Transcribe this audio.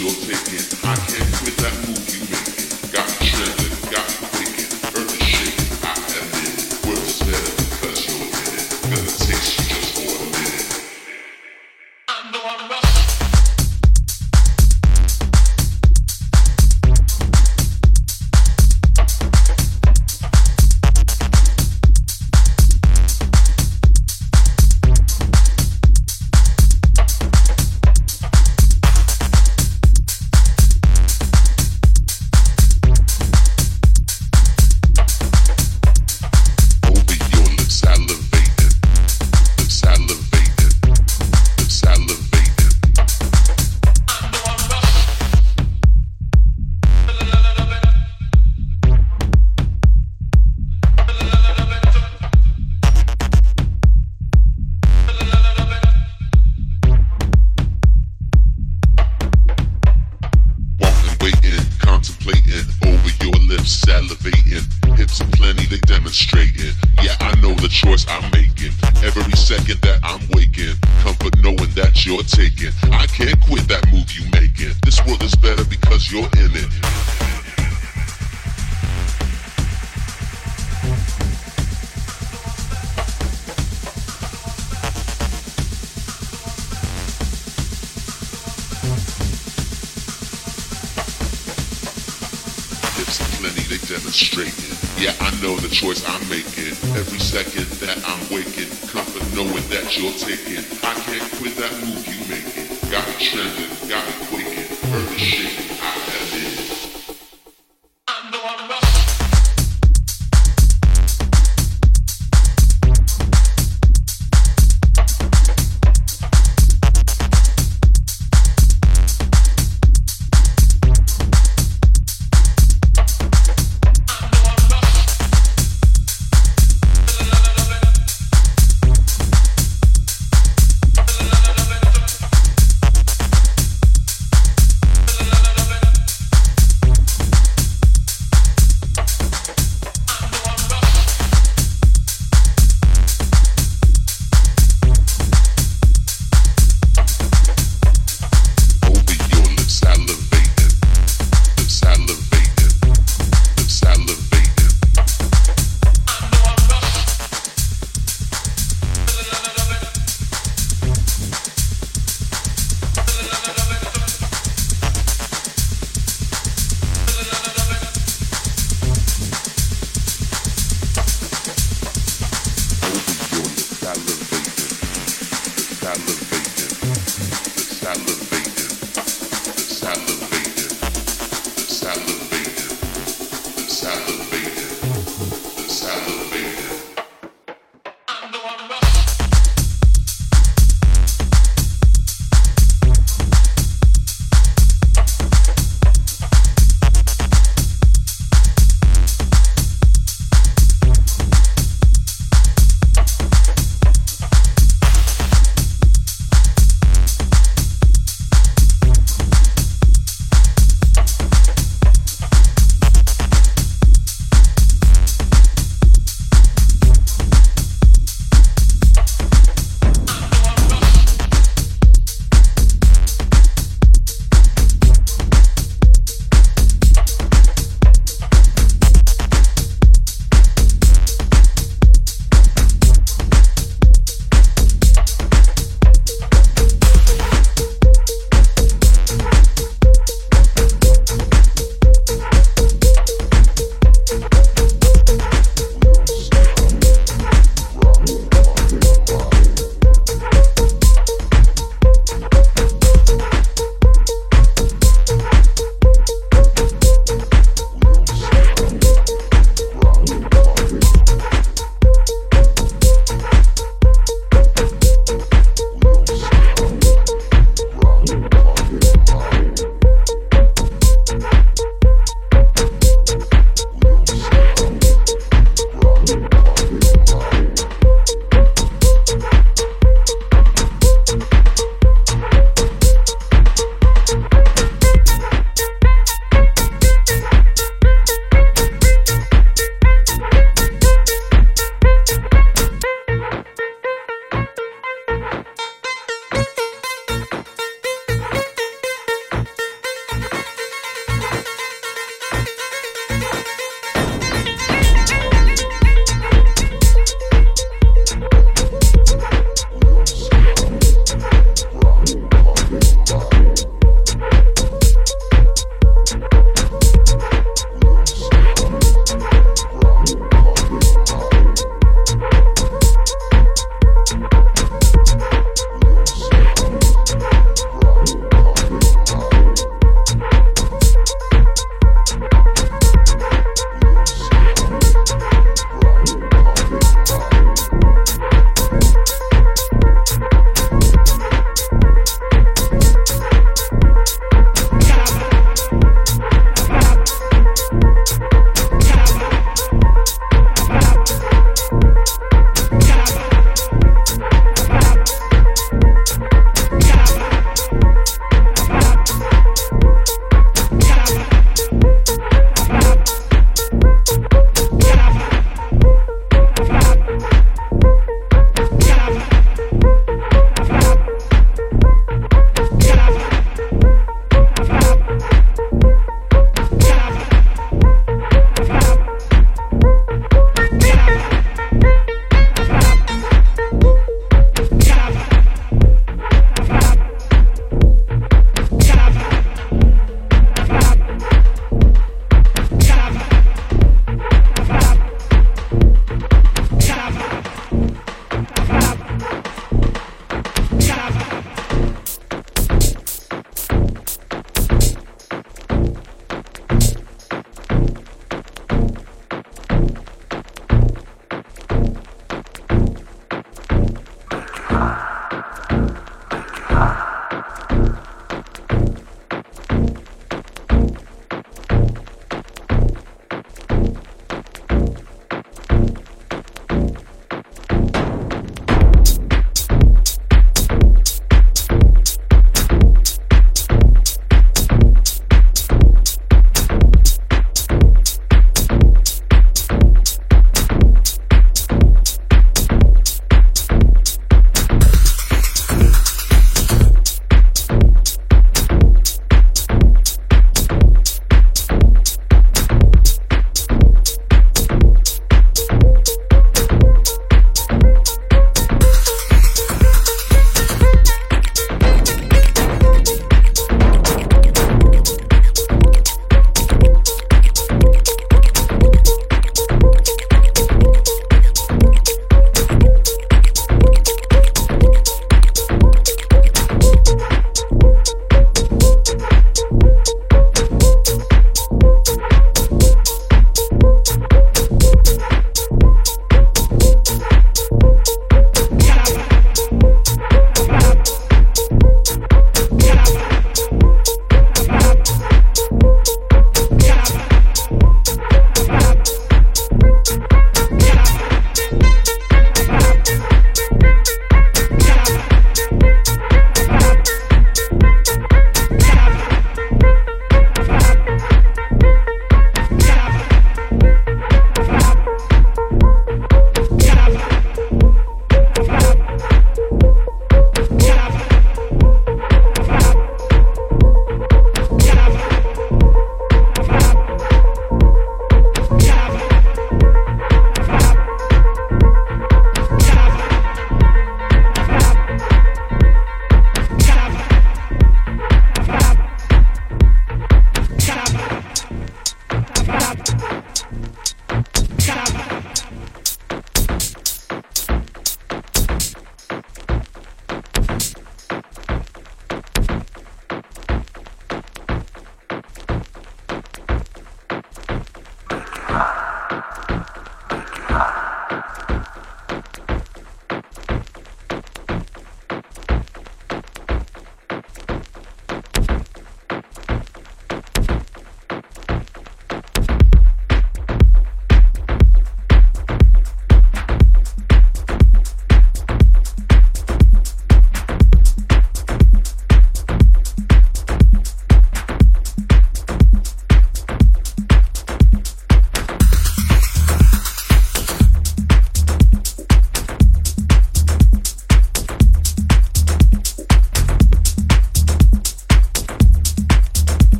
your ticket. I can't quit